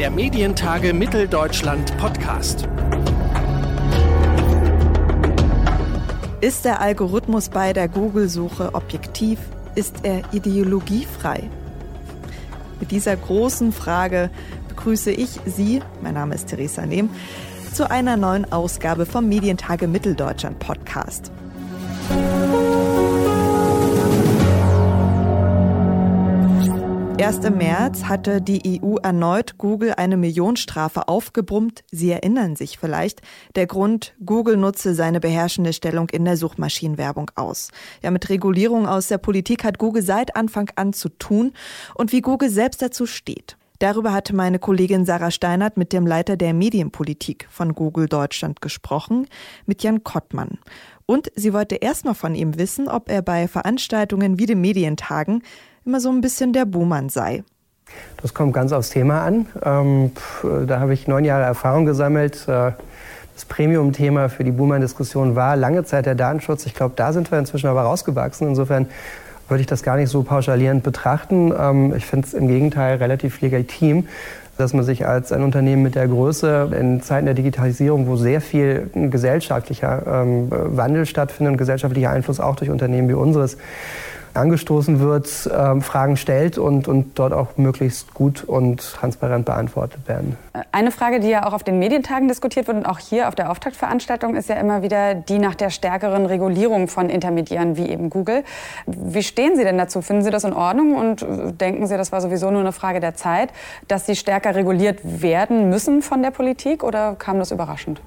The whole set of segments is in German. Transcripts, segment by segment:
Der Medientage Mitteldeutschland Podcast. Ist der Algorithmus bei der Google-Suche objektiv? Ist er ideologiefrei? Mit dieser großen Frage begrüße ich Sie, mein Name ist Theresa Nehm, zu einer neuen Ausgabe vom Medientage Mitteldeutschland Podcast. 1. März hatte die EU erneut Google eine Millionenstrafe aufgebrummt. Sie erinnern sich vielleicht. Der Grund, Google nutze seine beherrschende Stellung in der Suchmaschinenwerbung aus. Ja, mit Regulierung aus der Politik hat Google seit Anfang an zu tun und wie Google selbst dazu steht. Darüber hatte meine Kollegin Sarah Steinert mit dem Leiter der Medienpolitik von Google Deutschland gesprochen, mit Jan Kottmann. Und sie wollte erst noch von ihm wissen, ob er bei Veranstaltungen wie den Medientagen immer so ein bisschen der Buhmann sei. Das kommt ganz aufs Thema an. Ähm, da habe ich neun Jahre Erfahrung gesammelt. Äh, das Premium-Thema für die Buhmann-Diskussion war lange Zeit der Datenschutz. Ich glaube, da sind wir inzwischen aber rausgewachsen. Insofern würde ich das gar nicht so pauschalierend betrachten. Ähm, ich finde es im Gegenteil relativ legitim, dass man sich als ein Unternehmen mit der Größe in Zeiten der Digitalisierung, wo sehr viel gesellschaftlicher ähm, Wandel stattfindet und gesellschaftlicher Einfluss auch durch Unternehmen wie unseres, angestoßen wird, äh, Fragen stellt und, und dort auch möglichst gut und transparent beantwortet werden. Eine Frage, die ja auch auf den Medientagen diskutiert wird und auch hier auf der Auftaktveranstaltung, ist ja immer wieder die nach der stärkeren Regulierung von Intermediären wie eben Google. Wie stehen Sie denn dazu? Finden Sie das in Ordnung und denken Sie, das war sowieso nur eine Frage der Zeit, dass sie stärker reguliert werden müssen von der Politik oder kam das überraschend?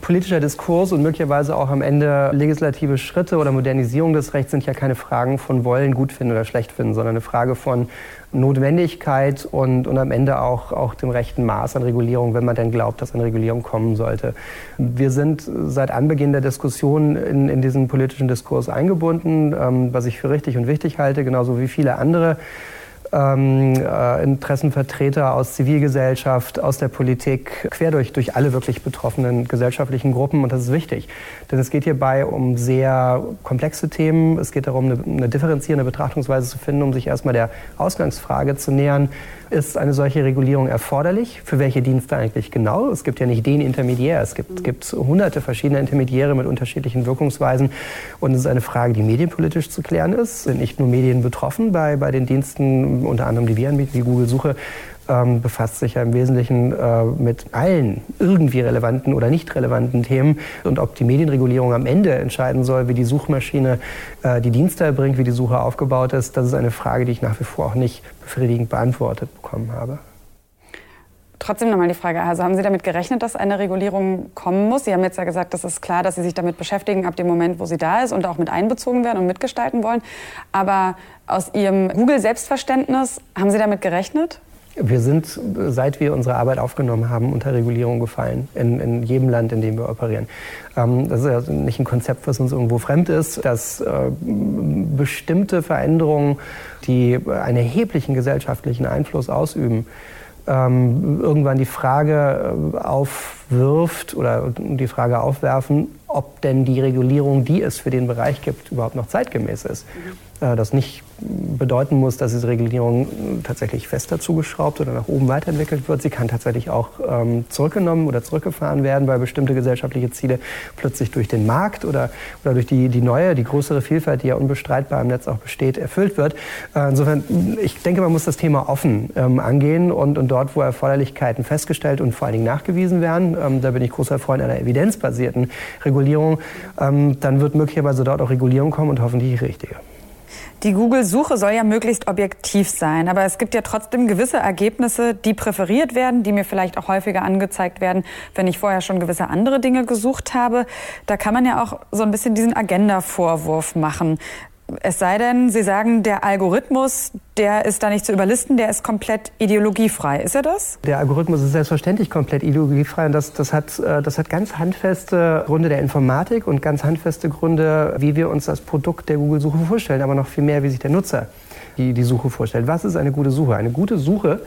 Politischer Diskurs und möglicherweise auch am Ende legislative Schritte oder Modernisierung des Rechts sind ja keine Fragen von wollen, gut finden oder schlecht finden, sondern eine Frage von Notwendigkeit und, und am Ende auch, auch dem rechten Maß an Regulierung, wenn man denn glaubt, dass eine Regulierung kommen sollte. Wir sind seit Anbeginn der Diskussion in, in diesen politischen Diskurs eingebunden, ähm, was ich für richtig und wichtig halte, genauso wie viele andere ähm, äh, Interessenvertreter aus Zivilgesellschaft, aus der Politik, quer durch, durch alle wirklich betroffenen gesellschaftlichen Gruppen. Und das ist wichtig, denn es geht hierbei um sehr komplexe Themen. Es geht darum, eine, eine differenzierende Betrachtungsweise zu finden, um sich erstmal der Ausgangsfrage zu nähern. Ist eine solche Regulierung erforderlich? Für welche Dienste eigentlich genau? Es gibt ja nicht den Intermediär. Es gibt, gibt hunderte verschiedene Intermediäre mit unterschiedlichen Wirkungsweisen. Und es ist eine Frage, die medienpolitisch zu klären ist. Sind nicht nur Medien betroffen bei, bei den Diensten, unter anderem die wir anbieten, wie Google Suche, ähm, befasst sich ja im Wesentlichen äh, mit allen irgendwie relevanten oder nicht relevanten Themen. Und ob die Medienregulierung am Ende entscheiden soll, wie die Suchmaschine äh, die Dienste erbringt, wie die Suche aufgebaut ist, das ist eine Frage, die ich nach wie vor auch nicht befriedigend beantwortet bekommen habe. Trotzdem nochmal die Frage, also haben Sie damit gerechnet, dass eine Regulierung kommen muss? Sie haben jetzt ja gesagt, das ist klar, dass Sie sich damit beschäftigen ab dem Moment, wo sie da ist und auch mit einbezogen werden und mitgestalten wollen. Aber aus Ihrem Google-Selbstverständnis, haben Sie damit gerechnet? Wir sind, seit wir unsere Arbeit aufgenommen haben, unter Regulierung gefallen, in, in jedem Land, in dem wir operieren. Ähm, das ist ja nicht ein Konzept, was uns irgendwo fremd ist, dass äh, bestimmte Veränderungen, die einen erheblichen gesellschaftlichen Einfluss ausüben, ähm, irgendwann die Frage äh, aufwirft oder die Frage aufwerfen, ob denn die Regulierung, die es für den Bereich gibt, überhaupt noch zeitgemäß ist. Mhm. Äh, das nicht bedeuten muss, dass diese Regulierung tatsächlich fester zugeschraubt oder nach oben weiterentwickelt wird. Sie kann tatsächlich auch ähm, zurückgenommen oder zurückgefahren werden, weil bestimmte gesellschaftliche Ziele plötzlich durch den Markt oder, oder durch die, die neue, die größere Vielfalt, die ja unbestreitbar im Netz auch besteht, erfüllt wird. Äh, insofern, ich denke, man muss das Thema offen ähm, angehen und, und dort, wo Erforderlichkeiten festgestellt und vor allen Dingen nachgewiesen werden, ähm, da bin ich großer Freund einer evidenzbasierten Regulierung, ähm, dann wird möglicherweise dort auch Regulierung kommen und hoffentlich die richtige. Die Google-Suche soll ja möglichst objektiv sein, aber es gibt ja trotzdem gewisse Ergebnisse, die präferiert werden, die mir vielleicht auch häufiger angezeigt werden, wenn ich vorher schon gewisse andere Dinge gesucht habe. Da kann man ja auch so ein bisschen diesen Agenda-Vorwurf machen. Es sei denn, Sie sagen, der Algorithmus, der ist da nicht zu überlisten, der ist komplett ideologiefrei. Ist er das? Der Algorithmus ist selbstverständlich komplett ideologiefrei. Und das, das, hat, äh, das hat ganz handfeste Gründe der Informatik und ganz handfeste Gründe, wie wir uns das Produkt der Google-Suche vorstellen, aber noch viel mehr, wie sich der Nutzer die, die Suche vorstellt. Was ist eine gute Suche? Eine gute Suche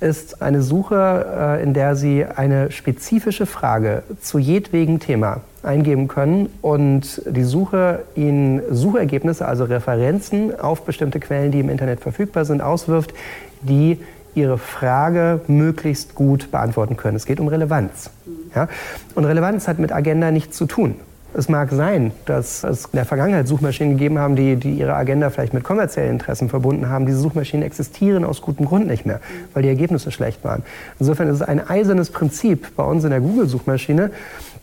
ist eine Suche, äh, in der Sie eine spezifische Frage zu jedwegem Thema eingeben können und die Suche Ihnen Suchergebnisse, also Referenzen auf bestimmte Quellen, die im Internet verfügbar sind, auswirft, die ihre Frage möglichst gut beantworten können. Es geht um Relevanz. Ja? Und Relevanz hat mit Agenda nichts zu tun. Es mag sein, dass es in der Vergangenheit Suchmaschinen gegeben haben, die, die ihre Agenda vielleicht mit kommerziellen Interessen verbunden haben. Diese Suchmaschinen existieren aus gutem Grund nicht mehr, weil die Ergebnisse schlecht waren. Insofern ist es ein eisernes Prinzip bei uns in der Google-Suchmaschine,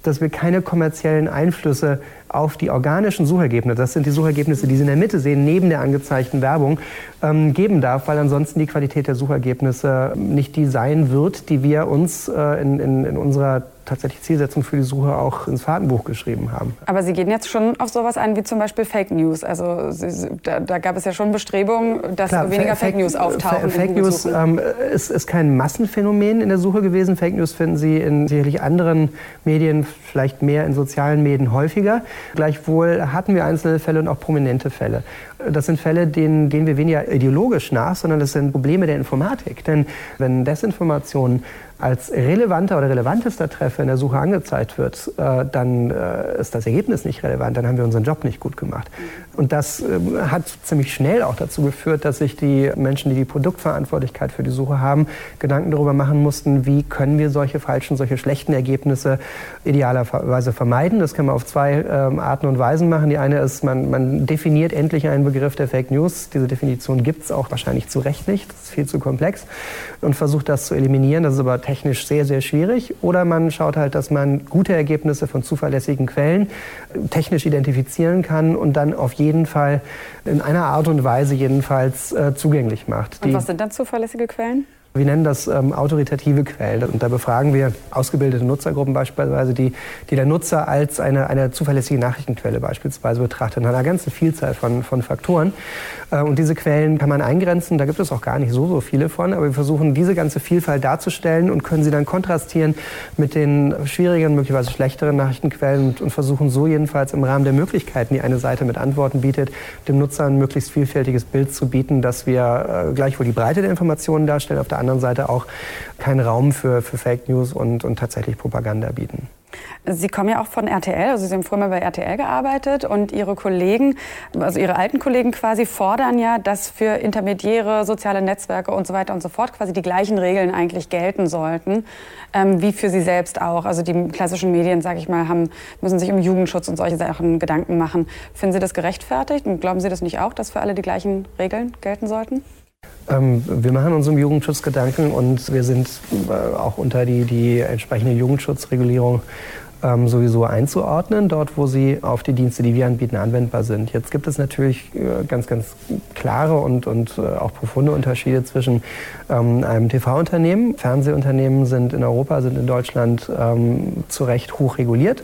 dass wir keine kommerziellen Einflüsse auf die organischen Suchergebnisse, das sind die Suchergebnisse, die Sie in der Mitte sehen, neben der angezeigten Werbung, ähm, geben darf, weil ansonsten die Qualität der Suchergebnisse nicht die sein wird, die wir uns äh, in, in, in unserer tatsächlich Zielsetzung für die Suche auch ins Fahrtenbuch geschrieben haben. Aber Sie gehen jetzt schon auf sowas ein wie zum Beispiel Fake News. Also Sie, da, da, gab es ja schon Bestrebungen, dass Klar, weniger Fake, Fake News auftauchen. Fake News ähm, ist, ist kein Massenphänomen in der Suche gewesen. Fake News finden Sie in sicherlich anderen Medien, vielleicht mehr in sozialen Medien häufiger. Gleichwohl hatten wir einzelne Fälle und auch prominente Fälle. Das sind Fälle, denen gehen wir weniger ideologisch nach, sondern das sind Probleme der Informatik. Denn wenn Desinformation als relevanter oder relevantester Treffer in der Suche angezeigt wird, äh, dann äh, ist das Ergebnis nicht relevant, dann haben wir unseren Job nicht gut gemacht. Und das äh, hat ziemlich schnell auch dazu geführt, dass sich die Menschen, die die Produktverantwortlichkeit für die Suche haben, Gedanken darüber machen mussten, wie können wir solche falschen, solche schlechten Ergebnisse idealerweise vermeiden. Das kann man auf zwei ähm, Arten und Weisen machen. Die eine ist, man, man definiert endlich einen Begriff der Fake News. Diese Definition gibt es auch wahrscheinlich zu Recht nicht. Das ist viel zu komplex. Und versucht das zu eliminieren. Das ist aber sehr, sehr schwierig. Oder man schaut halt, dass man gute Ergebnisse von zuverlässigen Quellen äh, technisch identifizieren kann und dann auf jeden Fall in einer Art und Weise jedenfalls äh, zugänglich macht. Und was sind dann zuverlässige Quellen? Wir nennen das ähm, autoritative Quellen. Und da befragen wir ausgebildete Nutzergruppen beispielsweise, die, die der Nutzer als eine, eine zuverlässige Nachrichtenquelle beispielsweise betrachtet, in einer ganzen Vielzahl von, von Faktoren. Äh, und diese Quellen kann man eingrenzen, da gibt es auch gar nicht so, so viele von, aber wir versuchen diese ganze Vielfalt darzustellen und können sie dann kontrastieren mit den schwierigen, möglicherweise schlechteren Nachrichtenquellen und, und versuchen so jedenfalls im Rahmen der Möglichkeiten, die eine Seite mit Antworten bietet, dem Nutzer ein möglichst vielfältiges Bild zu bieten, dass wir äh, gleichwohl die Breite der Informationen darstellen, auf der anderen Seite auch keinen Raum für, für Fake News und, und tatsächlich Propaganda bieten. Sie kommen ja auch von RTL, also Sie haben früher mal bei RTL gearbeitet und Ihre Kollegen, also Ihre alten Kollegen quasi fordern ja, dass für Intermediäre, soziale Netzwerke und so weiter und so fort quasi die gleichen Regeln eigentlich gelten sollten, ähm, wie für Sie selbst auch. Also die klassischen Medien, sage ich mal, haben, müssen sich um Jugendschutz und solche Sachen Gedanken machen. Finden Sie das gerechtfertigt und glauben Sie das nicht auch, dass für alle die gleichen Regeln gelten sollten? Ähm, wir machen uns um Jugendschutz Gedanken und wir sind äh, auch unter die, die entsprechende Jugendschutzregulierung ähm, sowieso einzuordnen, dort wo sie auf die Dienste, die wir anbieten, anwendbar sind. Jetzt gibt es natürlich äh, ganz, ganz klare und, und äh, auch profunde Unterschiede zwischen ähm, einem TV-Unternehmen. Fernsehunternehmen sind in Europa, sind in Deutschland zu Recht hoch reguliert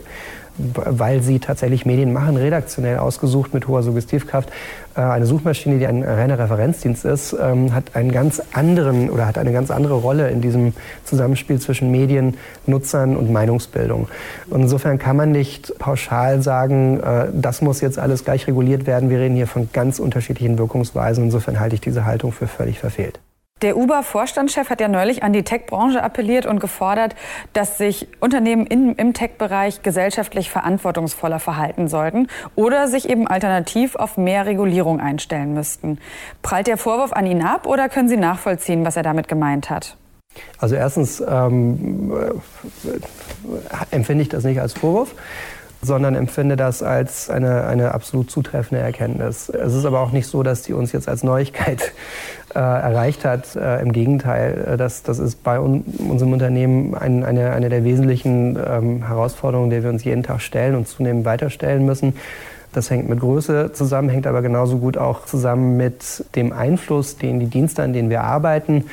weil sie tatsächlich Medien machen, redaktionell ausgesucht mit hoher Suggestivkraft. Äh, eine Suchmaschine, die ein reiner Referenzdienst ist, ähm, hat einen ganz anderen oder hat eine ganz andere Rolle in diesem Zusammenspiel zwischen Medien, Nutzern und Meinungsbildung. Und insofern kann man nicht pauschal sagen, äh, das muss jetzt alles gleich reguliert werden. Wir reden hier von ganz unterschiedlichen Wirkungsweisen. Insofern halte ich diese Haltung für völlig verfehlt. Der Uber-Vorstandschef hat ja neulich an die Tech-Branche appelliert und gefordert, dass sich Unternehmen in, im Tech-Bereich gesellschaftlich verantwortungsvoller verhalten sollten oder sich eben alternativ auf mehr Regulierung einstellen müssten. Prallt der Vorwurf an ihn ab oder können Sie nachvollziehen, was er damit gemeint hat? Also erstens ähm, äh, empfinde ich das nicht als Vorwurf sondern empfinde das als eine, eine absolut zutreffende Erkenntnis. Es ist aber auch nicht so, dass die uns jetzt als Neuigkeit äh, erreicht hat. Äh, Im Gegenteil, äh, das, das ist bei un unserem Unternehmen ein, eine, eine der wesentlichen ähm, Herausforderungen, der wir uns jeden Tag stellen und zunehmend weiterstellen müssen. Das hängt mit Größe zusammen, hängt aber genauso gut auch zusammen mit dem Einfluss, den die Dienste, an denen wir arbeiten,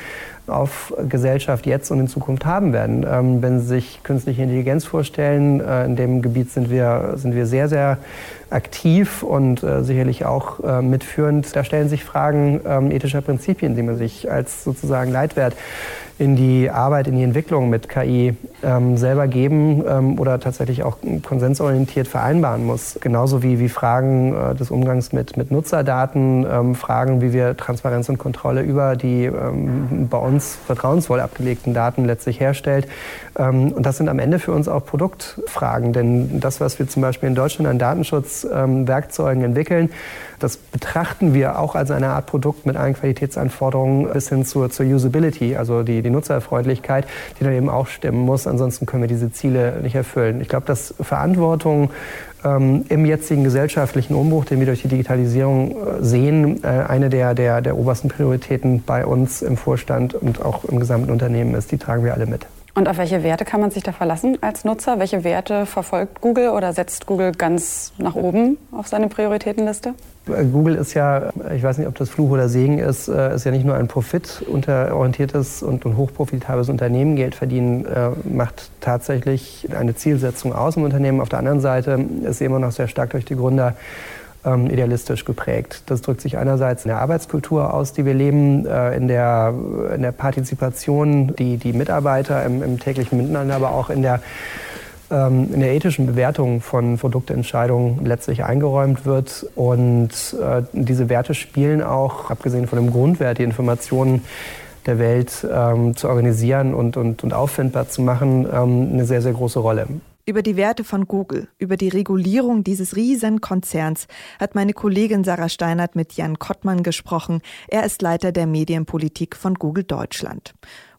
auf Gesellschaft jetzt und in Zukunft haben werden. Ähm, wenn Sie sich künstliche Intelligenz vorstellen, äh, in dem Gebiet sind wir, sind wir sehr, sehr aktiv und äh, sicherlich auch äh, mitführend. Da stellen sich Fragen ähm, ethischer Prinzipien, die man sich als sozusagen Leitwert in die Arbeit, in die Entwicklung mit KI ähm, selber geben ähm, oder tatsächlich auch konsensorientiert vereinbaren muss. Genauso wie, wie Fragen äh, des Umgangs mit, mit Nutzerdaten, ähm, Fragen, wie wir Transparenz und Kontrolle über die ähm, bei uns vertrauensvoll abgelegten Daten letztlich herstellt. Ähm, und das sind am Ende für uns auch Produktfragen, denn das, was wir zum Beispiel in Deutschland an Datenschutz Qualitätswerkzeugen entwickeln. Das betrachten wir auch als eine Art Produkt mit allen Qualitätsanforderungen bis hin zur, zur Usability, also die, die Nutzerfreundlichkeit, die dann eben auch stimmen muss. Ansonsten können wir diese Ziele nicht erfüllen. Ich glaube, dass Verantwortung ähm, im jetzigen gesellschaftlichen Umbruch, den wir durch die Digitalisierung äh, sehen, äh, eine der, der, der obersten Prioritäten bei uns im Vorstand und auch im gesamten Unternehmen ist. Die tragen wir alle mit. Und auf welche Werte kann man sich da verlassen als Nutzer? Welche Werte verfolgt Google oder setzt Google ganz nach oben auf seine Prioritätenliste? Google ist ja, ich weiß nicht, ob das Fluch oder Segen ist, äh, ist ja nicht nur ein profitorientiertes und, und hochprofitables Unternehmen. Geld verdienen äh, macht tatsächlich eine Zielsetzung aus im Unternehmen. Auf der anderen Seite ist sie immer noch sehr stark durch die Gründer ähm, idealistisch geprägt. Das drückt sich einerseits in der Arbeitskultur aus, die wir leben, äh, in, der, in der Partizipation, die die Mitarbeiter im, im täglichen Miteinander, aber auch in der ähm, in der ethischen Bewertung von Produktentscheidungen letztlich eingeräumt wird. Und äh, diese Werte spielen auch, abgesehen von dem Grundwert, die Informationen der Welt ähm, zu organisieren und, und, und auffindbar zu machen, ähm, eine sehr, sehr große Rolle. Über die Werte von Google, über die Regulierung dieses Riesenkonzerns hat meine Kollegin Sarah Steinert mit Jan Kottmann gesprochen. Er ist Leiter der Medienpolitik von Google Deutschland.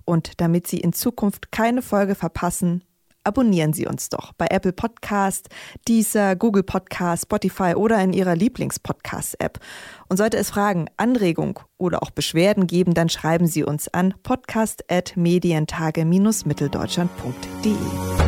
Und damit Sie in Zukunft keine Folge verpassen, abonnieren Sie uns doch bei Apple Podcast, Deezer, Google Podcast, Spotify oder in Ihrer Lieblingspodcast-App. Und sollte es Fragen, Anregung oder auch Beschwerden geben, dann schreiben Sie uns an podcast.medientage-mitteldeutschland.de.